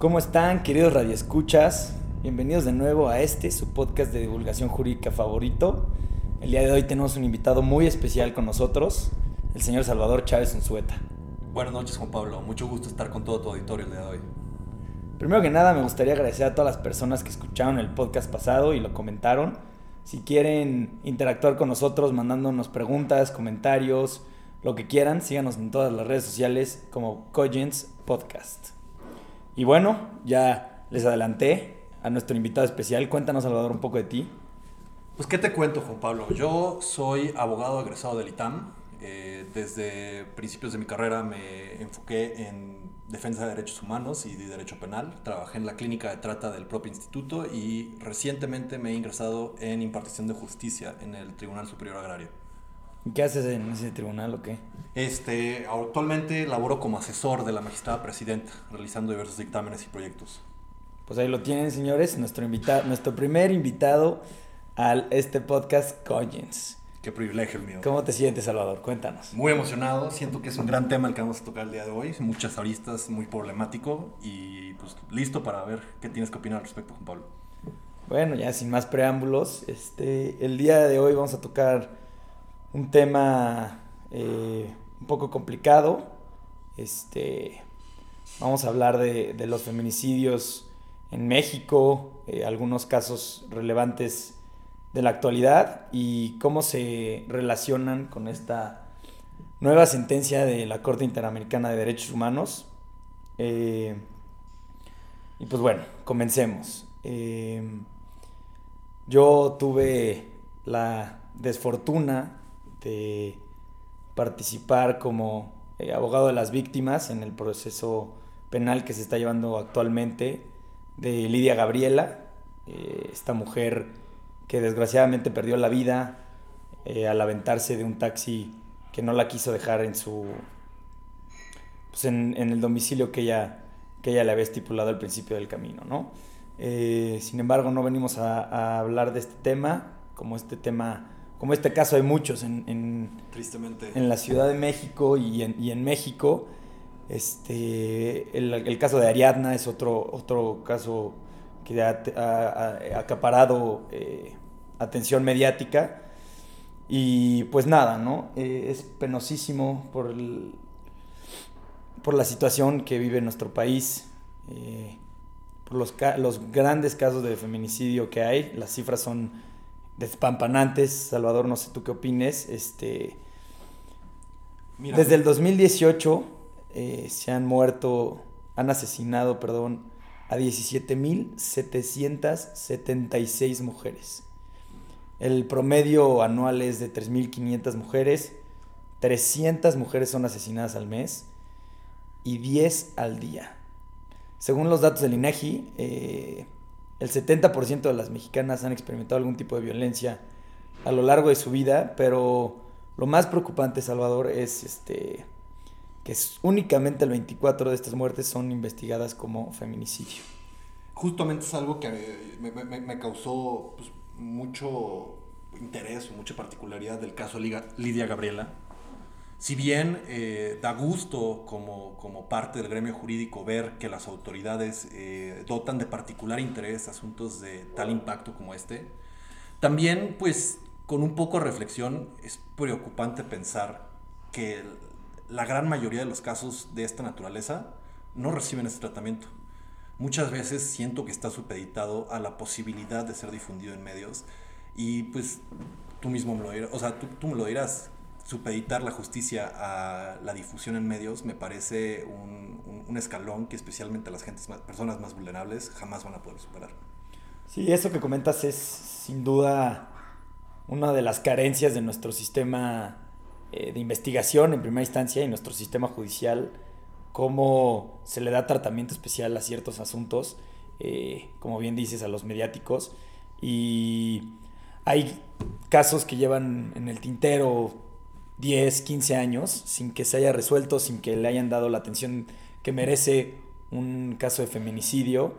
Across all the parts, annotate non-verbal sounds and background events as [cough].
¿Cómo están, queridos radioescuchas? Bienvenidos de nuevo a este, su podcast de divulgación jurídica favorito. El día de hoy tenemos un invitado muy especial con nosotros, el señor Salvador Chávez Unzueta. Buenas noches, Juan Pablo. Mucho gusto estar con todo tu auditorio el día de hoy. Primero que nada, me gustaría agradecer a todas las personas que escucharon el podcast pasado y lo comentaron. Si quieren interactuar con nosotros mandándonos preguntas, comentarios, lo que quieran, síganos en todas las redes sociales como Cogents Podcast. Y bueno, ya les adelanté a nuestro invitado especial. Cuéntanos, Salvador, un poco de ti. Pues, ¿qué te cuento, Juan Pablo? Yo soy abogado egresado del ITAM. Eh, desde principios de mi carrera me enfoqué en defensa de derechos humanos y de derecho penal. Trabajé en la clínica de trata del propio instituto y recientemente me he ingresado en impartición de justicia en el Tribunal Superior Agrario. ¿Y qué haces en ese tribunal o qué? Este, actualmente laboro como asesor de la magistrada presidenta, realizando diversos dictámenes y proyectos. Pues ahí lo tienen, señores, nuestro, invitado, nuestro primer invitado a este podcast, Cogents. Qué privilegio el mío. ¿Cómo te sientes, Salvador? Cuéntanos. Muy emocionado, siento que es un gran tema el que vamos a tocar el día de hoy, muchas aristas, muy problemático y pues listo para ver qué tienes que opinar al respecto, Juan Pablo. Bueno, ya sin más preámbulos, este, el día de hoy vamos a tocar un tema eh, un poco complicado. Este, vamos a hablar de, los feminicidios en México, eh, algunos casos relevantes de la actualidad y cómo se relacionan con esta nueva sentencia de la Corte Interamericana de Derechos Humanos. Eh, y pues bueno, comencemos. Yo tuve la desfortuna de participar como eh, abogado de las víctimas en el proceso penal que se está llevando actualmente de Lidia Gabriela, esta mujer que desgraciadamente perdió la vida eh, al aventarse de un taxi que no la quiso dejar en su pues en, el domicilio que ella, que ella le había estipulado al principio del camino, ¿no? Eh, sin embargo, no venimos a, hablar de este tema, como este tema, como este caso hay muchos en, Tristemente. en la Ciudad de México y en, y en México. Este, el, el, caso de Ariadna es otro, otro caso que ha, ha, acaparado eh, atención mediática. Y pues nada, ¿no? Eh, es penosísimo por, el, por la situación que vive nuestro país, eh, por los, los grandes casos de feminicidio que hay. Las cifras son despampanantes. Salvador, no sé tú qué opines. Este, desde el 2018 eh, se han muerto, han asesinado, perdón, a 17.776 mujeres. El promedio anual es de 3.500 mujeres. 300 mujeres son asesinadas al mes y 10 al día. Según los datos del INEGI, eh, el 70% de las mexicanas han experimentado algún tipo de violencia a lo largo de su vida, pero lo más preocupante, Salvador, es este, que es únicamente el 24 de estas muertes son investigadas como feminicidio. Justamente es algo que me, me, causó pues, mucho interés mucha particularidad del caso Lidia Gabriela. Si bien eh, da gusto como, como, parte del gremio jurídico ver que las autoridades eh, dotan de particular interés asuntos de tal impacto como este, también pues con un poco de reflexión es preocupante pensar que la gran mayoría de los casos de esta naturaleza no reciben este tratamiento. Muchas veces siento que está supeditado a la posibilidad de ser difundido en medios y pues tú mismo me me lo dirás, supeditar la justicia a la difusión en medios me parece un, un, un escalón que especialmente las gentes, personas más vulnerables jamás van a poder superar. Sí, eso que comentas es sin duda una de las carencias de nuestro sistema eh, de investigación en primera instancia y nuestro sistema judicial cómo se le da tratamiento especial a ciertos asuntos, eh, como bien dices, a los mediáticos. Y hay casos que llevan en el tintero 10, 15 años sin que se haya resuelto, sin que le hayan dado la atención que merece un caso de feminicidio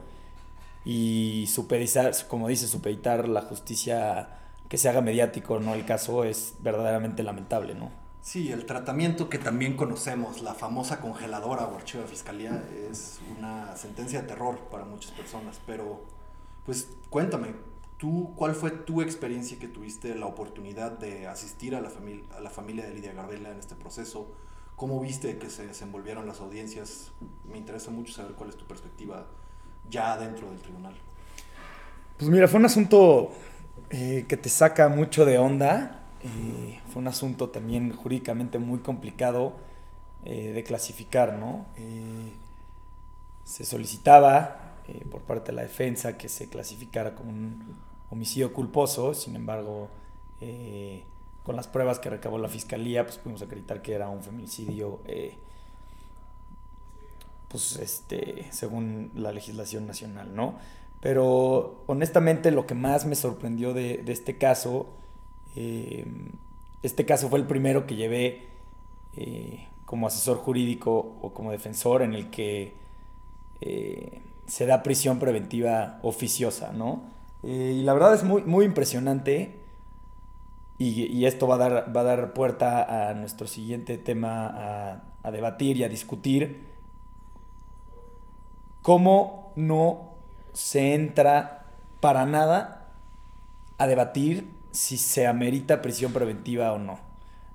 y supeditar, como dice, supeditar la justicia que se haga mediático, ¿no? El caso es verdaderamente lamentable, ¿no? Sí, el tratamiento que también conocemos, la famosa congeladora o archivo de fiscalía, es una sentencia de terror para muchas personas. Pero, pues cuéntame, ¿tú cuál fue tu experiencia que tuviste la oportunidad de asistir a la, familia, a la familia de Lidia Garbela en este proceso? ¿Cómo viste que se desenvolvieron las audiencias? Me interesa mucho saber cuál es tu perspectiva ya dentro del tribunal. Pues mira, fue un asunto eh, que te saca mucho de onda eh, fue un asunto también jurídicamente muy complicado eh, de clasificar, ¿no? Eh, se solicitaba por parte de la defensa que se clasificara como un homicidio culposo, sin embargo, con las pruebas que recabó la fiscalía, pues pudimos acreditar que era un feminicidio, pues este, según la legislación nacional, ¿no? Pero honestamente lo que más me sorprendió de, este caso eh, este caso fue el primero que llevé eh, como asesor jurídico o como defensor en el que eh, se da prisión preventiva oficiosa, ¿no? Y la verdad es muy, muy impresionante y, esto va a, dar, va a dar puerta a nuestro siguiente tema a, a debatir y a discutir cómo no se entra para nada a debatir si se amerita prisión preventiva o no.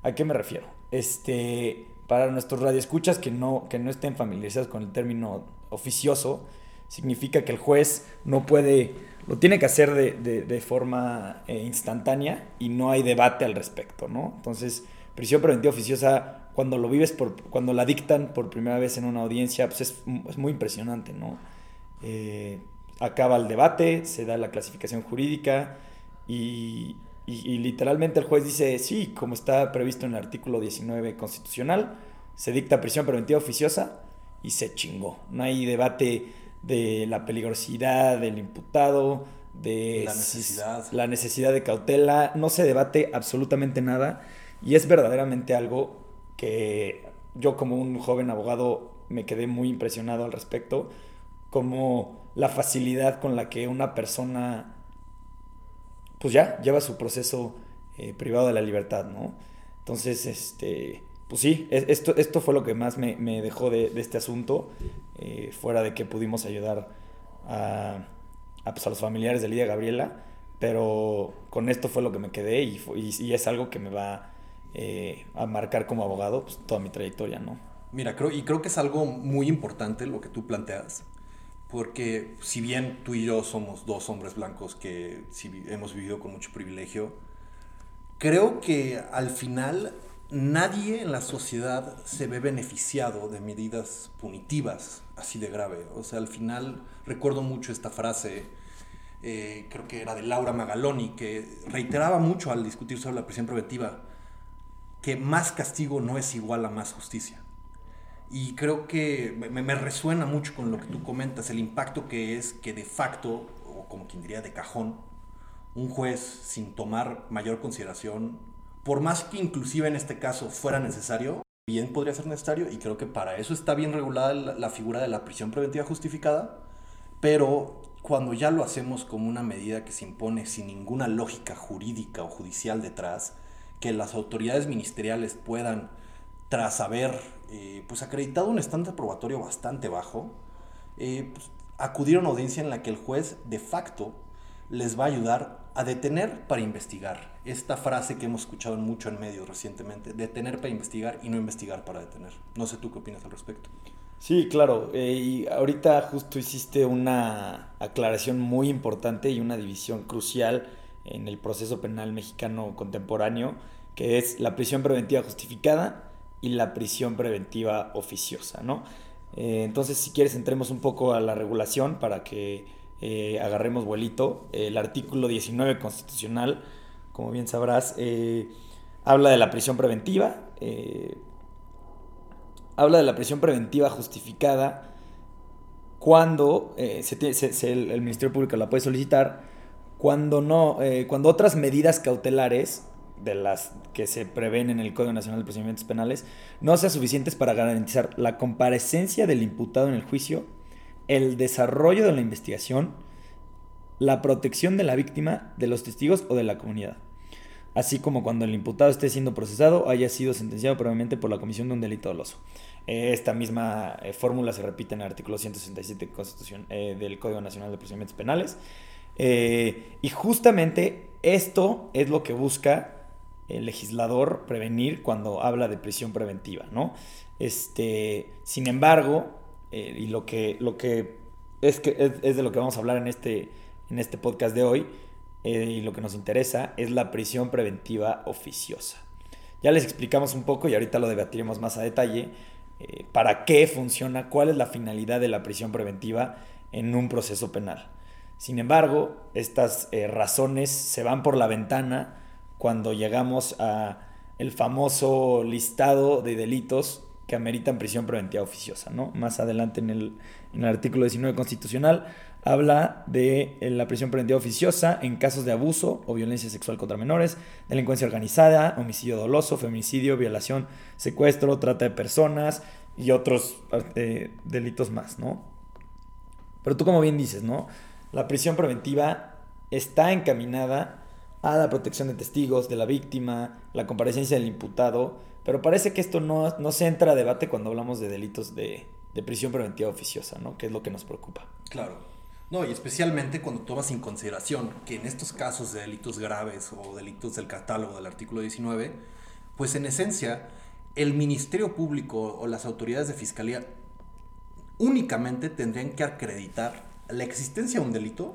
¿A qué me refiero? Este, para nuestros radioescuchas que no, que no estén familiarizados con el término oficioso, significa que el juez no puede, lo tiene que hacer de, forma eh, instantánea y no hay debate al respecto, ¿no? Entonces, prisión preventiva oficiosa, cuando lo vives, por, cuando la dictan por primera vez en una audiencia, pues es, muy impresionante, ¿no? Eh, acaba el debate, se da la clasificación jurídica y, y, literalmente el juez dice, sí, como está previsto en el artículo 19 constitucional, se dicta prisión preventiva oficiosa y se chingó. No hay debate de la peligrosidad del imputado, de la necesidad. la necesidad de cautela, no se debate absolutamente nada y es verdaderamente algo que yo como un joven abogado me quedé muy impresionado al respecto, como la facilidad con la que una persona pues ya lleva su proceso eh, privado de la libertad, ¿no? Entonces, este, pues sí, esto, esto fue lo que más me, dejó de, este asunto, eh, fuera de que pudimos ayudar a, pues, a, los familiares de Lidia Gabriela, pero con esto fue lo que me quedé y, y, es algo que me va eh, a marcar como abogado pues, toda mi trayectoria, ¿no? Mira, creo, y creo que es algo muy importante lo que tú planteas porque si bien tú y yo somos dos hombres blancos que hemos vivido con mucho privilegio, creo que al final nadie en la sociedad se ve beneficiado de medidas punitivas así de grave. O sea, al final recuerdo mucho esta frase, eh, creo que era de Laura Magaloni, que reiteraba mucho al discutir sobre la prisión preventiva, que más castigo no es igual a más justicia. Y creo que me, resuena mucho con lo que tú comentas, el impacto que es que de facto, o como quien diría de cajón, un juez sin tomar mayor consideración, por más que inclusive en este caso fuera necesario, bien podría ser necesario, y creo que para eso está bien regulada la, figura de la prisión preventiva justificada, pero cuando ya lo hacemos como una medida que se impone sin ninguna lógica jurídica o judicial detrás, que las autoridades ministeriales puedan, tras haber eh, pues acreditado un estándar probatorio bastante bajo, eh, pues, acudir a una audiencia en la que el juez de facto les va a ayudar a detener para investigar. Esta frase que hemos escuchado mucho en medios recientemente, detener para investigar y no investigar para detener. No sé tú qué opinas al respecto. Sí, claro. Eh, y ahorita justo hiciste una aclaración muy importante y una división crucial en el proceso penal mexicano contemporáneo, que es la prisión preventiva justificada y la prisión preventiva oficiosa, ¿no? Eh, entonces, si quieres, entremos un poco a la regulación para que eh, agarremos vuelito. El artículo 19 constitucional, como bien sabrás, eh, habla de la prisión preventiva. habla de la prisión preventiva justificada cuando el, Ministerio Público la puede solicitar, cuando no, cuando otras medidas cautelares de las que se prevén en el Código Nacional de Procedimientos Penales no sean suficientes para garantizar la comparecencia del imputado en el juicio, el desarrollo de la investigación, la protección de la víctima, de los testigos o de la comunidad. así como cuando el imputado esté siendo procesado haya sido sentenciado previamente por la comisión de un delito doloso. Eh, esta misma eh, fórmula se repite en el artículo 167 Constitución, eh, del Código Nacional de Procedimientos Penales. y justamente esto es lo que busca el legislador prevenir cuando habla de prisión preventiva, ¿no? Este, sin embargo, y lo que, lo que es, que es, de lo que vamos a hablar en este, en este podcast de hoy, y lo que nos interesa es la prisión preventiva oficiosa. Ya les explicamos un poco y ahorita lo debatiremos más a detalle eh, para qué funciona, cuál es la finalidad de la prisión preventiva en un proceso penal. Sin embargo, estas eh, razones se van por la ventana cuando llegamos a el famoso listado de delitos que ameritan prisión preventiva oficiosa. ¿no? Más adelante en el, artículo 19 constitucional habla de eh, la prisión preventiva oficiosa en casos de abuso o violencia sexual contra menores, delincuencia organizada, homicidio doloso, feminicidio, violación, secuestro, trata de personas y otros eh, delitos más, ¿no? Pero tú como bien dices, ¿no? La prisión preventiva está encaminada a la protección de testigos, de la víctima, la comparecencia del imputado, pero parece que esto no, no se entra a debate cuando hablamos de delitos de, de prisión preventiva oficiosa, ¿no? Que es lo que nos preocupa. Claro. No, y especialmente cuando tomas en consideración que en estos casos de delitos graves o delitos del catálogo del artículo 19, pues en esencia el Ministerio Público o las autoridades de fiscalía únicamente tendrían que acreditar la existencia de un delito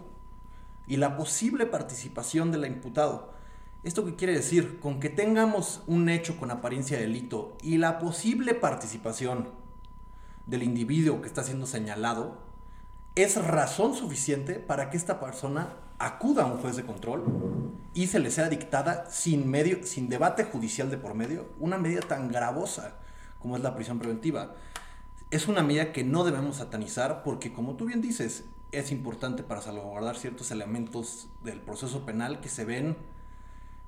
y la posible participación del imputado. ¿Esto qué quiere decir? Con que tengamos un hecho con apariencia de delito y la posible participación del individuo que está siendo señalado, es razón suficiente para que esta persona acuda a un juez de control y se le sea dictada sin, medio, sin debate judicial de por medio una medida tan gravosa como es la prisión preventiva. Es una medida que no debemos satanizar porque, como tú bien dices, es importante para salvaguardar ciertos elementos del proceso penal que se ven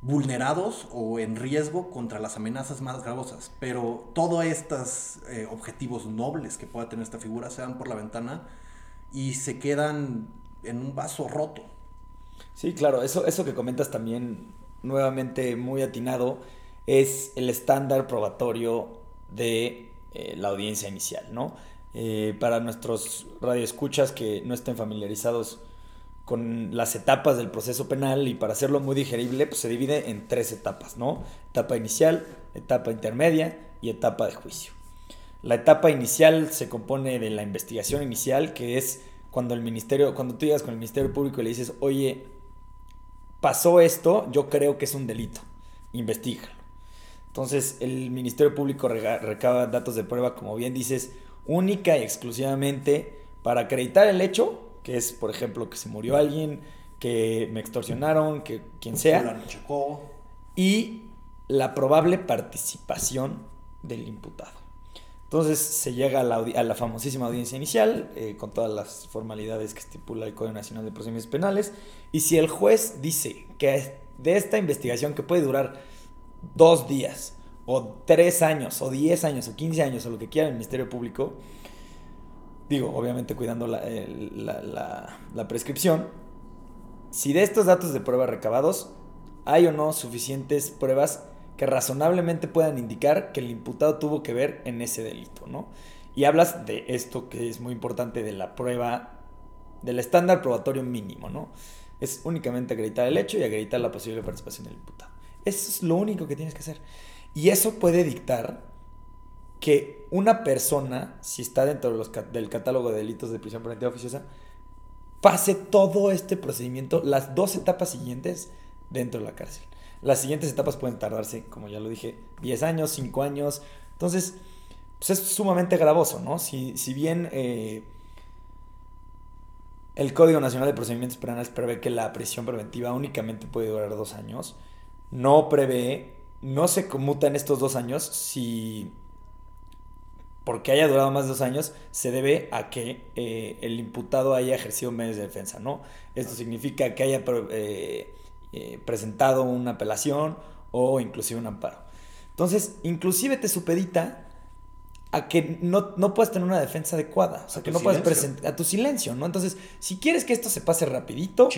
vulnerados o en riesgo contra las amenazas más gravosas. Pero todos estos eh, objetivos nobles que pueda tener esta figura se van por la ventana y se quedan en un vaso roto. Sí, claro, eso, eso que comentas también, nuevamente muy atinado, es el estándar probatorio de eh, la audiencia inicial, ¿no? Eh, para nuestros radioescuchas que no estén familiarizados con las etapas del proceso penal y para hacerlo muy digerible, pues se divide en tres etapas, ¿no? Etapa inicial, etapa intermedia y etapa de juicio. La etapa inicial se compone de la investigación inicial, que es cuando el ministerio, cuando tú llegas con el Ministerio Público y le dices, oye, pasó esto, yo creo que es un delito, investigalo. Entonces el Ministerio Público recaba datos de prueba, como bien dices, única y exclusivamente para acreditar el hecho, que es, por ejemplo, que se murió alguien, que me extorsionaron, que quien sea, y la probable participación del imputado. Entonces se llega a la, famosísima audiencia inicial, eh, con todas las formalidades que estipula el Código Nacional de Procedimientos Penales, y si el juez dice que de esta investigación que puede durar dos días, o tres años, o diez años, o quince años, o lo que quiera el Ministerio Público, digo, obviamente cuidando la, la prescripción, si de estos datos de prueba recabados hay o no suficientes pruebas que razonablemente puedan indicar que el imputado tuvo que ver en ese delito, ¿no? Y hablas de esto que es muy importante de la prueba, del estándar probatorio mínimo, ¿no? Es únicamente acreditar el hecho y acreditar la posible participación del imputado. Eso es lo único que tienes que hacer. Y eso puede dictar que una persona, si está dentro del catálogo de delitos de prisión preventiva oficiosa, pase todo este procedimiento, las dos etapas siguientes, dentro de la cárcel. Las siguientes etapas pueden tardarse, como ya lo dije, 10 años, 5 años. Entonces, pues es sumamente gravoso, ¿no? Si, si bien eh, el Código Nacional de Procedimientos Penales prevé que la prisión preventiva únicamente puede durar dos años, no prevé, no se conmuta en estos dos años si porque haya durado más de dos años, se debe a que eh, el imputado haya ejercido medios de defensa, ¿no? Esto significa que haya eh, eh, presentado una apelación o inclusive un amparo. Entonces, inclusive te supedita a que no, no puedas tener una defensa adecuada, o sea, que no puedas presentar a tu silencio, ¿no? Entonces, si quieres que esto se pase rapidito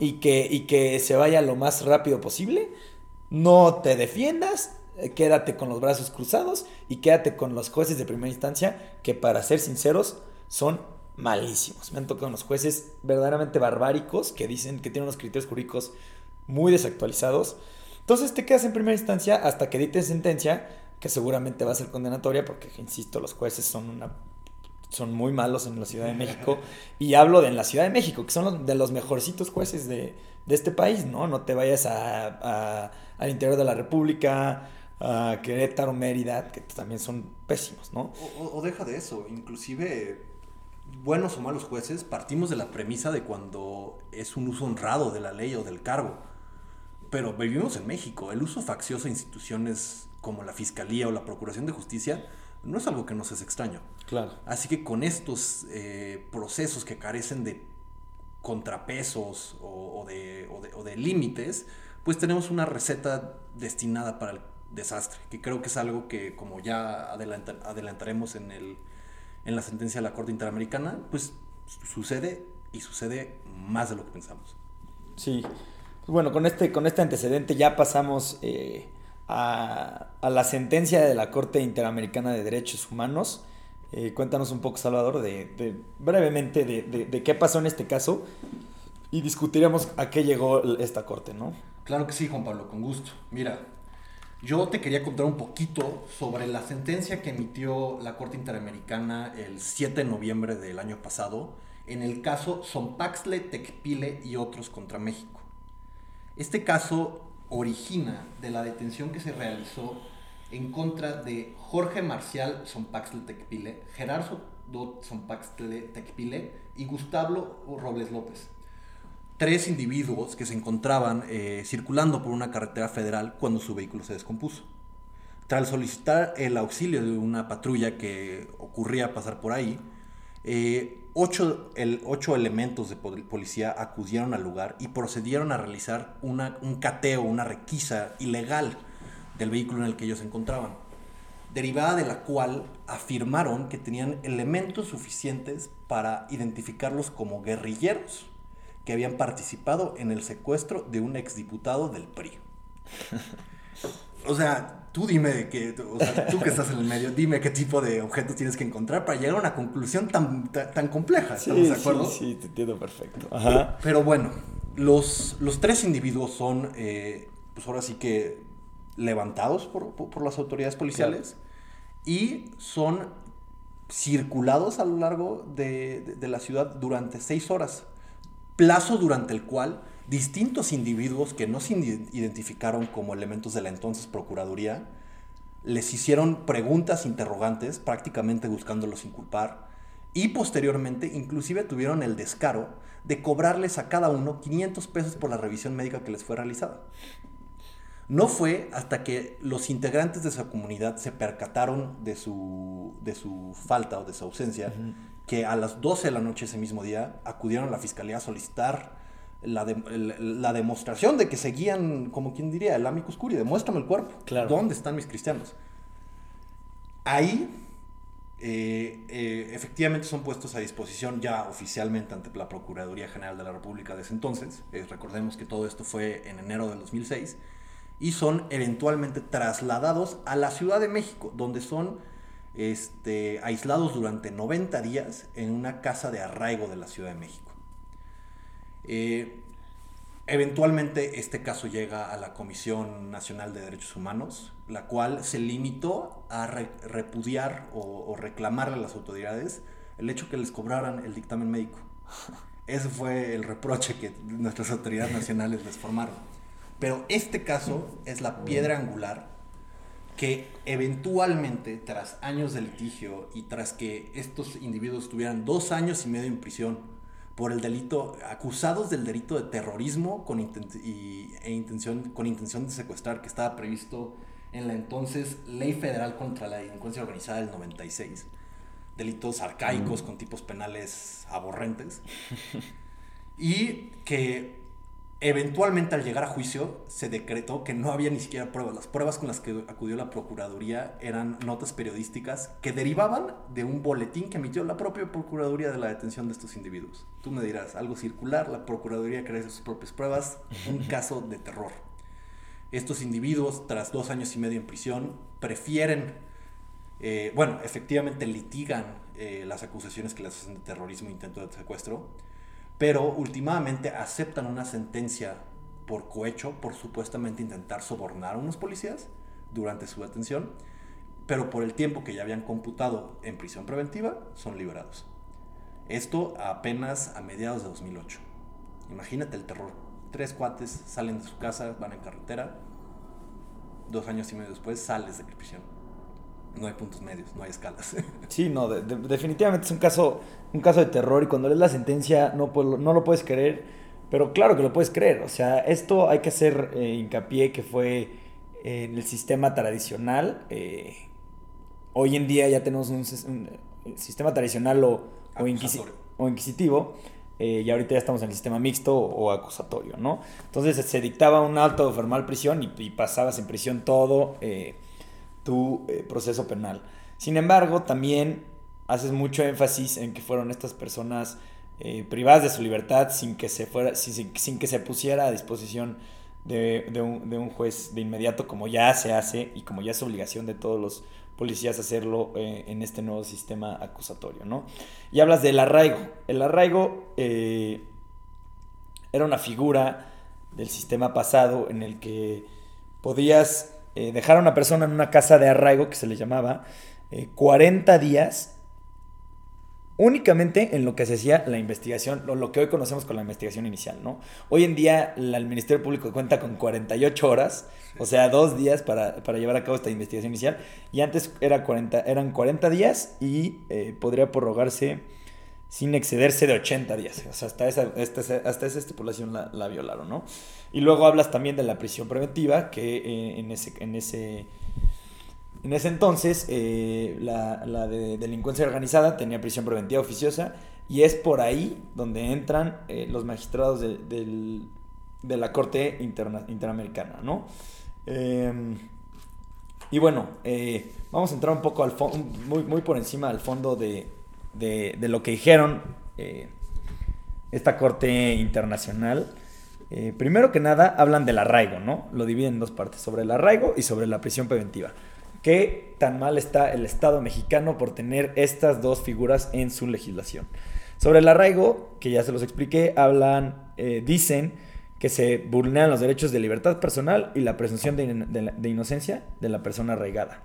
y que, y que se vaya lo más rápido posible, no te defiendas, quédate con los brazos cruzados y quédate con los jueces de primera instancia que para ser sinceros son malísimos. Me han tocado unos jueces verdaderamente barbáricos que dicen que tienen unos criterios jurídicos muy desactualizados. Entonces te quedas en primera instancia hasta que dicten sentencia, que seguramente va a ser condenatoria, porque, insisto, los jueces son una son muy malos en la Ciudad de México. [laughs] Y hablo de en la Ciudad de México, que son los, de los mejorcitos jueces de, este país, ¿no? No te vayas a, al interior de la República, a Querétaro, Mérida, que también son pésimos, ¿no? O, o, deja de eso, inclusive buenos o malos jueces, partimos de la premisa de cuando es un uso honrado de la ley o del cargo. Pero vivimos en México, el uso faccioso de instituciones como la Fiscalía o la Procuración de Justicia no es algo que nos es extraño. Claro. Así que con estos eh, procesos que carecen de contrapesos o, de, o de límites, pues tenemos una receta destinada para el desastre, que creo que es algo que como ya adelantaremos en, el, en la sentencia de la Corte Interamericana, pues sucede y sucede más de lo que pensamos. Sí, bueno, con este, con este antecedente ya pasamos eh, a, la sentencia de la Corte Interamericana de Derechos Humanos. Eh, cuéntanos un poco, Salvador, de, brevemente de, qué pasó en este caso y discutiremos a qué llegó esta Corte, ¿no? Claro que sí, Juan Pablo, con gusto. Mira, yo te quería contar un poquito sobre la sentencia que emitió la Corte Interamericana el 7 de noviembre del año pasado en el caso Zompaxtle, Tecpile y otros contra México. Este caso origina de la detención que se realizó en contra de Jorge Marcial Zompaxtle Tecpile, Gerardo Zompaxtle Tecpile y Gustavo Robles López tres individuos que se encontraban eh, circulando por una carretera federal cuando su vehículo se descompuso. Tras solicitar el auxilio de una patrulla que ocurría pasar por ahí, eh, ocho, elementos de policía acudieron al lugar y procedieron a realizar un cateo, una requisa ilegal del vehículo en el que ellos se encontraban, derivada de la cual afirmaron que tenían elementos suficientes para identificarlos como guerrilleros que habían participado en el secuestro de un exdiputado del PRI. O sea, tú dime que, o sea, tú que estás en el medio, dime qué tipo de objetos tienes que encontrar para llegar a una conclusión tan, tan, compleja. ¿Estamos de acuerdo? Sí, sí, te entiendo perfecto. Pero bueno, los, los tres individuos son, eh, pues ahora sí que levantados por, por, las autoridades policiales y son circulados a lo largo de, de la ciudad durante seis horas plazo durante el cual distintos individuos que no se identificaron como elementos de la entonces Procuraduría les hicieron preguntas interrogantes, prácticamente buscándolos inculpar, y posteriormente inclusive tuvieron el descaro de cobrarles a cada uno 500 pesos por la revisión médica que les fue realizada. No fue hasta que los integrantes de esa comunidad se percataron de su, de su falta o de su ausencia que a las 12 de la noche ese mismo día acudieron a la fiscalía a solicitar la, la demostración de que seguían, como quien diría, el amicus curiae, demuéstrame el cuerpo. Claro. ¿Dónde están mis cristianos? Ahí, eh, eh, efectivamente, son puestos a disposición ya oficialmente ante la Procuraduría General de la República de ese entonces. Eh, recordemos que todo esto fue en enero del 2006. Y son eventualmente trasladados a la Ciudad de México, donde son este, aislados durante 90 días en una casa de arraigo de la Ciudad de México. Eh, eventualmente este caso llega a la Comisión Nacional de Derechos Humanos, la cual se limitó a repudiar o, reclamarle a las autoridades el hecho que les cobraran el dictamen médico. Ese fue el reproche que nuestras autoridades nacionales les formaron. Pero este caso es la piedra angular que eventualmente, tras años de litigio y tras que estos individuos tuvieran dos años y medio en prisión por el delito, acusados del delito de terrorismo con, e intención, con intención de secuestrar que estaba previsto en la entonces Ley Federal contra la Delincuencia Organizada del 96, delitos arcaicos con tipos penales aborrentes, [laughs] y que Eventualmente al llegar a juicio se decretó que no había ni siquiera pruebas. Las pruebas con las que acudió la Procuraduría eran notas periodísticas que derivaban de un boletín que emitió la propia Procuraduría de la detención de estos individuos. Tú me dirás, algo circular, la Procuraduría crea sus propias pruebas, un caso de terror. Estos individuos, tras dos años y medio en prisión, prefieren, eh, bueno, efectivamente litigan eh, las acusaciones que les hacen de terrorismo e intento de secuestro, pero últimamente aceptan una sentencia por cohecho, por supuestamente intentar sobornar a unos policías durante su detención, pero por el tiempo que ya habían computado en prisión preventiva, son liberados. Esto apenas a mediados de 2008. Imagínate el terror. Tres cuates salen de su casa, van en carretera. Dos años y medio después sales de prisión. No hay puntos medios, no hay escalas. [laughs] Sí, no, definitivamente es un caso, un caso de terror y cuando lees la sentencia no, no lo puedes creer, pero claro que lo puedes creer. O sea, esto hay que hacer eh, hincapié que fue en el sistema tradicional. Eh, hoy en día ya tenemos un, sistema tradicional o, o, inquisitivo. Eh, y ahorita ya estamos en el sistema mixto o, acusatorio, ¿no? Entonces se dictaba un alto de formal prisión y, pasabas en prisión todo eh, tu proceso penal. Sin embargo, también haces mucho énfasis en que fueron estas personas privadas de su libertad sin que se, fuera, sin, que se pusiera a disposición de, un, juez de inmediato, como ya se hace y como ya es obligación de todos los policías hacerlo eh, en este nuevo sistema acusatorio, ¿no? Y hablas del arraigo. El arraigo eh, era una figura del sistema pasado en el que podías eh, dejar a una persona en una casa de arraigo, que se le llamaba, 40 días únicamente en lo que se hacía la investigación, lo, lo que hoy conocemos con la investigación inicial, ¿no? Hoy en día el Ministerio Público cuenta con 48 horas, o sea, dos días para, llevar a cabo esta investigación inicial, y antes era 40, eran 40 días y eh, podría prorrogarse sin excederse de 80 días, o sea, hasta esa, hasta esa estipulación la, violaron, ¿no? Y luego hablas también de la prisión preventiva, que eh, en ese... En ese en ese entonces, eh, la, de delincuencia organizada tenía prisión preventiva oficiosa y es por ahí donde entran eh, los magistrados de, la Corte Interamericana, ¿no? Em, y bueno, vamos a entrar un poco al muy, muy por encima al fondo de, de lo que dijeron esta Corte Internacional. primero que nada, hablan del arraigo, ¿no? Lo dividen en dos partes, sobre el arraigo y sobre la prisión preventiva qué tan mal está el Estado mexicano por tener estas dos figuras en su legislación. Sobre el arraigo, que ya se los expliqué, hablan, eh, dicen que se vulneran los derechos de libertad personal y la presunción de inocencia de la persona arraigada.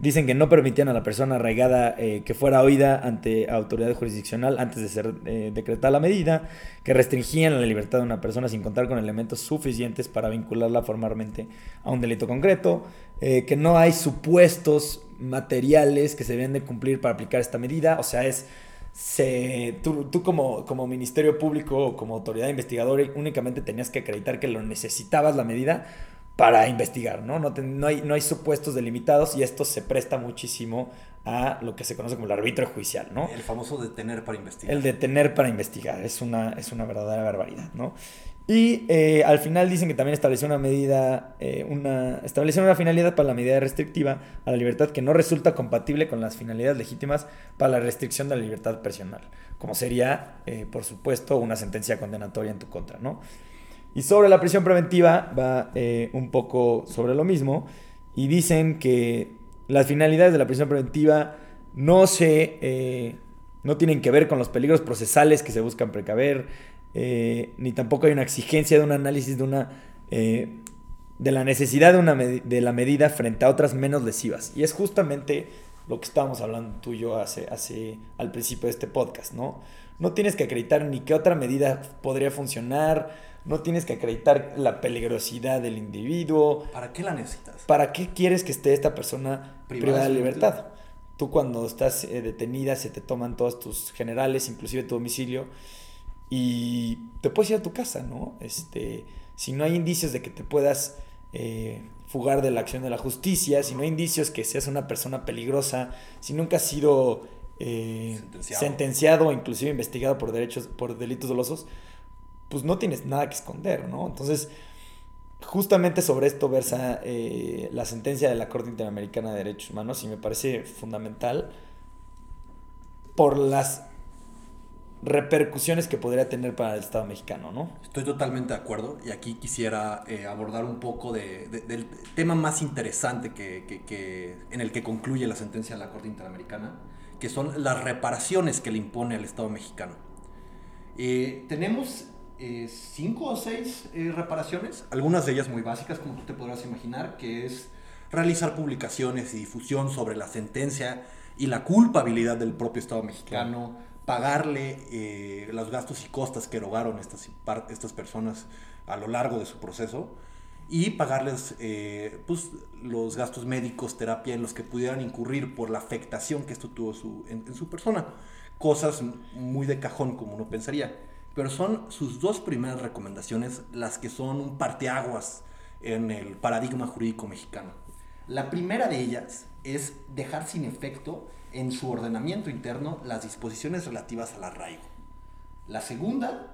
Dicen que no permitían a la persona arraigada eh, que fuera oída ante autoridad jurisdiccional antes de ser eh, decretada la medida, que restringían la libertad de una persona sin contar con elementos suficientes para vincularla formalmente a un delito concreto, eh, que no hay supuestos materiales que se deben de cumplir para aplicar esta medida, o sea, es... Se, tú, como, como Ministerio Público o como autoridad investigadora únicamente tenías que acreditar que lo necesitabas la medida para investigar, ¿no? No, no, hay, no hay supuestos delimitados y esto se presta muchísimo a lo que se conoce como el arbitrio judicial, ¿no? El famoso detener para investigar. El detener para investigar, es una, es una verdadera barbaridad, ¿no? Y eh, al final dicen que también estableció una medida, eh, una, estableció una finalidad para la medida restrictiva a la libertad que no resulta compatible con las finalidades legítimas para la restricción de la libertad personal, como sería, eh, por supuesto, una sentencia condenatoria en tu contra, ¿no? Y sobre la prisión preventiva va eh, un poco sobre lo mismo. Y dicen que las finalidades de la prisión preventiva no se. Eh, no tienen que ver con los peligros procesales que se buscan precaver. Eh, ni tampoco hay una exigencia de un análisis de una. de la necesidad de, una de la medida frente a otras menos lesivas. Y es justamente lo que estábamos hablando tú y yo hace, hace, al principio de este podcast, ¿no? No tienes que acreditar ni qué otra medida podría funcionar no tienes que acreditar la peligrosidad del individuo. ¿Para qué la necesitas? ¿Para qué quieres que esté esta persona privada, de libertad? Tú cuando estás eh, detenida se te toman todos tus generales, inclusive tu domicilio, y te puedes ir a tu casa, ¿no? Este, si no hay indicios de que te puedas eh, fugar de la acción de la justicia, si no hay indicios que seas una persona peligrosa, si nunca has sido eh, sentenciado. sentenciado o inclusive investigado por derechos, por delitos dolosos, pues no tienes nada que esconder, ¿no? Entonces, justamente sobre esto versa eh, la sentencia de la Corte Interamericana de Derechos Humanos y me parece fundamental por las repercusiones que podría tener para el Estado mexicano, ¿no? Estoy totalmente de acuerdo y aquí quisiera eh, abordar un poco de, del tema más interesante que, que, en el que concluye la sentencia de la Corte Interamericana, que son las reparaciones que le impone al Estado mexicano. Eh, tenemos eh, cinco o seis reparaciones, algunas de ellas muy básicas, como tú te podrás imaginar, que es realizar publicaciones y difusión sobre la sentencia y la culpabilidad del propio Estado mexicano pagarle eh, los gastos y costas que erogaron estas, estas personas a lo largo de su proceso y pagarles eh, pues, los gastos médicos, terapia en los que pudieran incurrir por la afectación que esto tuvo su, en, su persona. Cosas muy de cajón como uno pensaría. Pero son sus dos primeras recomendaciones las que son un parteaguas en el paradigma jurídico mexicano. La primera de ellas es dejar sin efecto en su ordenamiento interno las disposiciones relativas al arraigo. La segunda,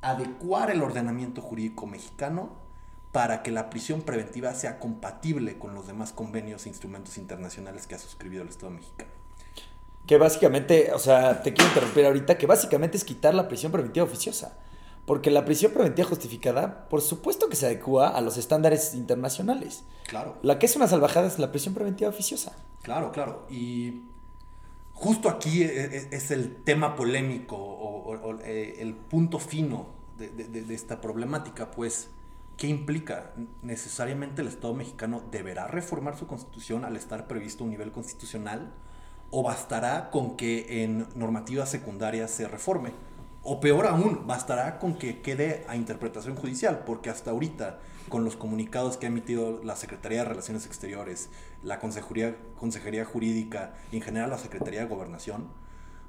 adecuar el ordenamiento jurídico mexicano para que la prisión preventiva sea compatible con los demás convenios e instrumentos internacionales que ha suscribido el Estado mexicano. Que básicamente, o sea, te quiero interrumpir ahorita, que básicamente es quitar la prisión preventiva oficiosa. Porque la prisión preventiva justificada, por supuesto que se adecua a los estándares internacionales. Claro. La que es una salvajada es la prisión preventiva oficiosa. Claro, claro. Y justo aquí e, e, es el tema polémico o, eh, el punto fino de, esta problemática, pues, ¿qué implica? ¿Necesariamente el Estado mexicano deberá reformar su constitución al estar previsto un nivel constitucional? ¿O bastará con que en normativas secundarias se reforme? O peor aún, bastará con que quede a interpretación judicial, porque hasta ahorita, con los comunicados que ha emitido la Secretaría de Relaciones Exteriores, la Consejería, Consejería Jurídica y en general la Secretaría de Gobernación,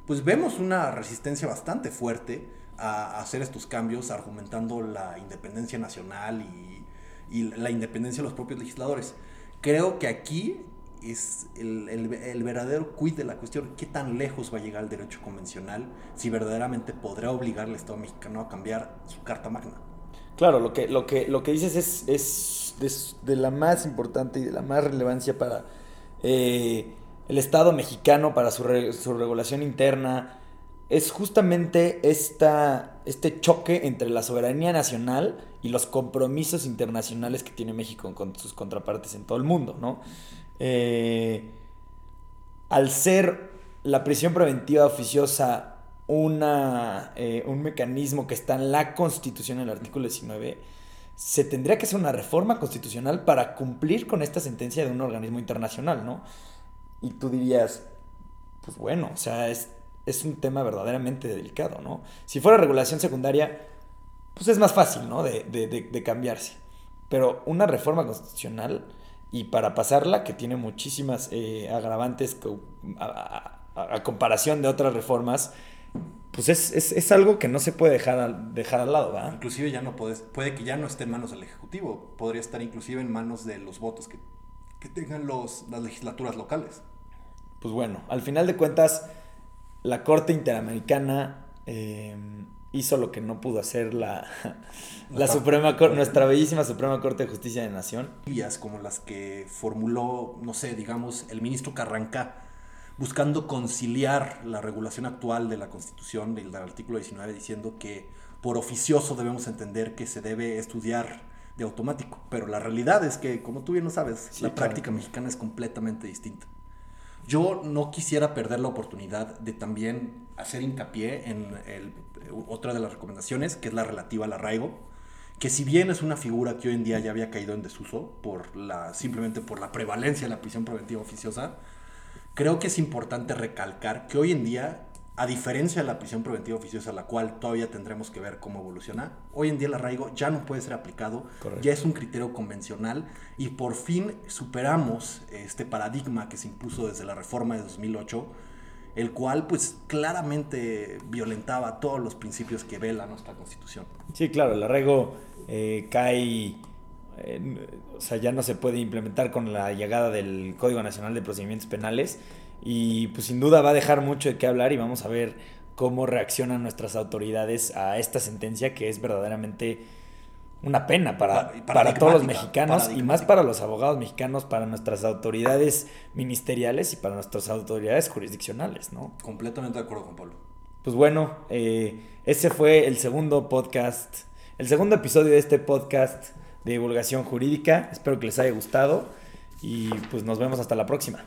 pues vemos una resistencia bastante fuerte a, hacer estos cambios, argumentando la independencia nacional y, y la independencia de los propios legisladores. Creo que aquí es el, el, verdadero quid de la cuestión, qué tan lejos va a llegar el derecho convencional si verdaderamente podrá obligar al Estado mexicano a cambiar su Carta Magna. Claro, lo que, lo que, lo que dices es, es, de, la más importante y de la más relevancia para eh, el Estado mexicano, para su, su, regulación interna, es justamente esta, este choque entre la soberanía nacional y los compromisos internacionales que tiene México con sus contrapartes en todo el mundo, ¿no? Eh, al ser la prisión preventiva oficiosa una, eh, un mecanismo que está en la Constitución, en el artículo 19, se tendría que hacer una reforma constitucional para cumplir con esta sentencia de un organismo internacional, ¿no? Y tú dirías, pues bueno, o sea, es, es un tema verdaderamente delicado, ¿no? Si fuera regulación secundaria, pues es más fácil, ¿no? De, de, de cambiarse. Pero una reforma constitucional y para pasarla, que tiene muchísimas eh, agravantes a, comparación de otras reformas, pues es, algo que no se puede dejar, dejar al lado, ¿verdad? Inclusive ya no puedes, puede que ya no esté en manos del Ejecutivo, podría estar inclusive en manos de los votos que, tengan los, las legislaturas locales. Pues bueno, al final de cuentas, la Corte Interamericana eh, hizo lo que no pudo hacer la, [laughs] la Suprema Corte, nuestra bellísima Suprema Corte de Justicia de Nación. Como las que formuló, no sé, digamos, el ministro Carranca, buscando conciliar la regulación actual de la Constitución, del, artículo 19, diciendo que por oficioso debemos entender que se debe estudiar de automático. Pero la realidad es que, como tú bien lo sabes, la práctica mexicana es completamente distinta. Yo no quisiera perder la oportunidad de también hacer hincapié en el otra de las recomendaciones, que es la relativa al arraigo, que si bien es una figura que hoy en día ya había caído en desuso por la, simplemente por la prevalencia de la prisión preventiva oficiosa, creo que es importante recalcar que hoy en día, a diferencia de la prisión preventiva oficiosa, la cual todavía tendremos que ver cómo evoluciona, hoy en día el arraigo ya no puede ser aplicado, ya es un criterio convencional y por fin superamos este paradigma que se impuso desde la reforma de 2008 el cual pues claramente violentaba todos los principios que vela nuestra constitución. Sí, claro, el arraigo eh, cae, o sea, ya no se puede implementar con la llegada del Código Nacional de Procedimientos Penales y pues sin duda va a dejar mucho de qué hablar y vamos a ver cómo reaccionan nuestras autoridades a esta sentencia que es verdaderamente una pena para, para todos los mexicanos y más para los abogados mexicanos, para nuestras autoridades ministeriales y para nuestras autoridades jurisdiccionales, ¿no? Completamente de acuerdo con Pablo. pues bueno, eh, ese fue el segundo podcast, el segundo episodio de este podcast de divulgación jurídica. Espero que les haya gustado y pues nos vemos hasta la próxima.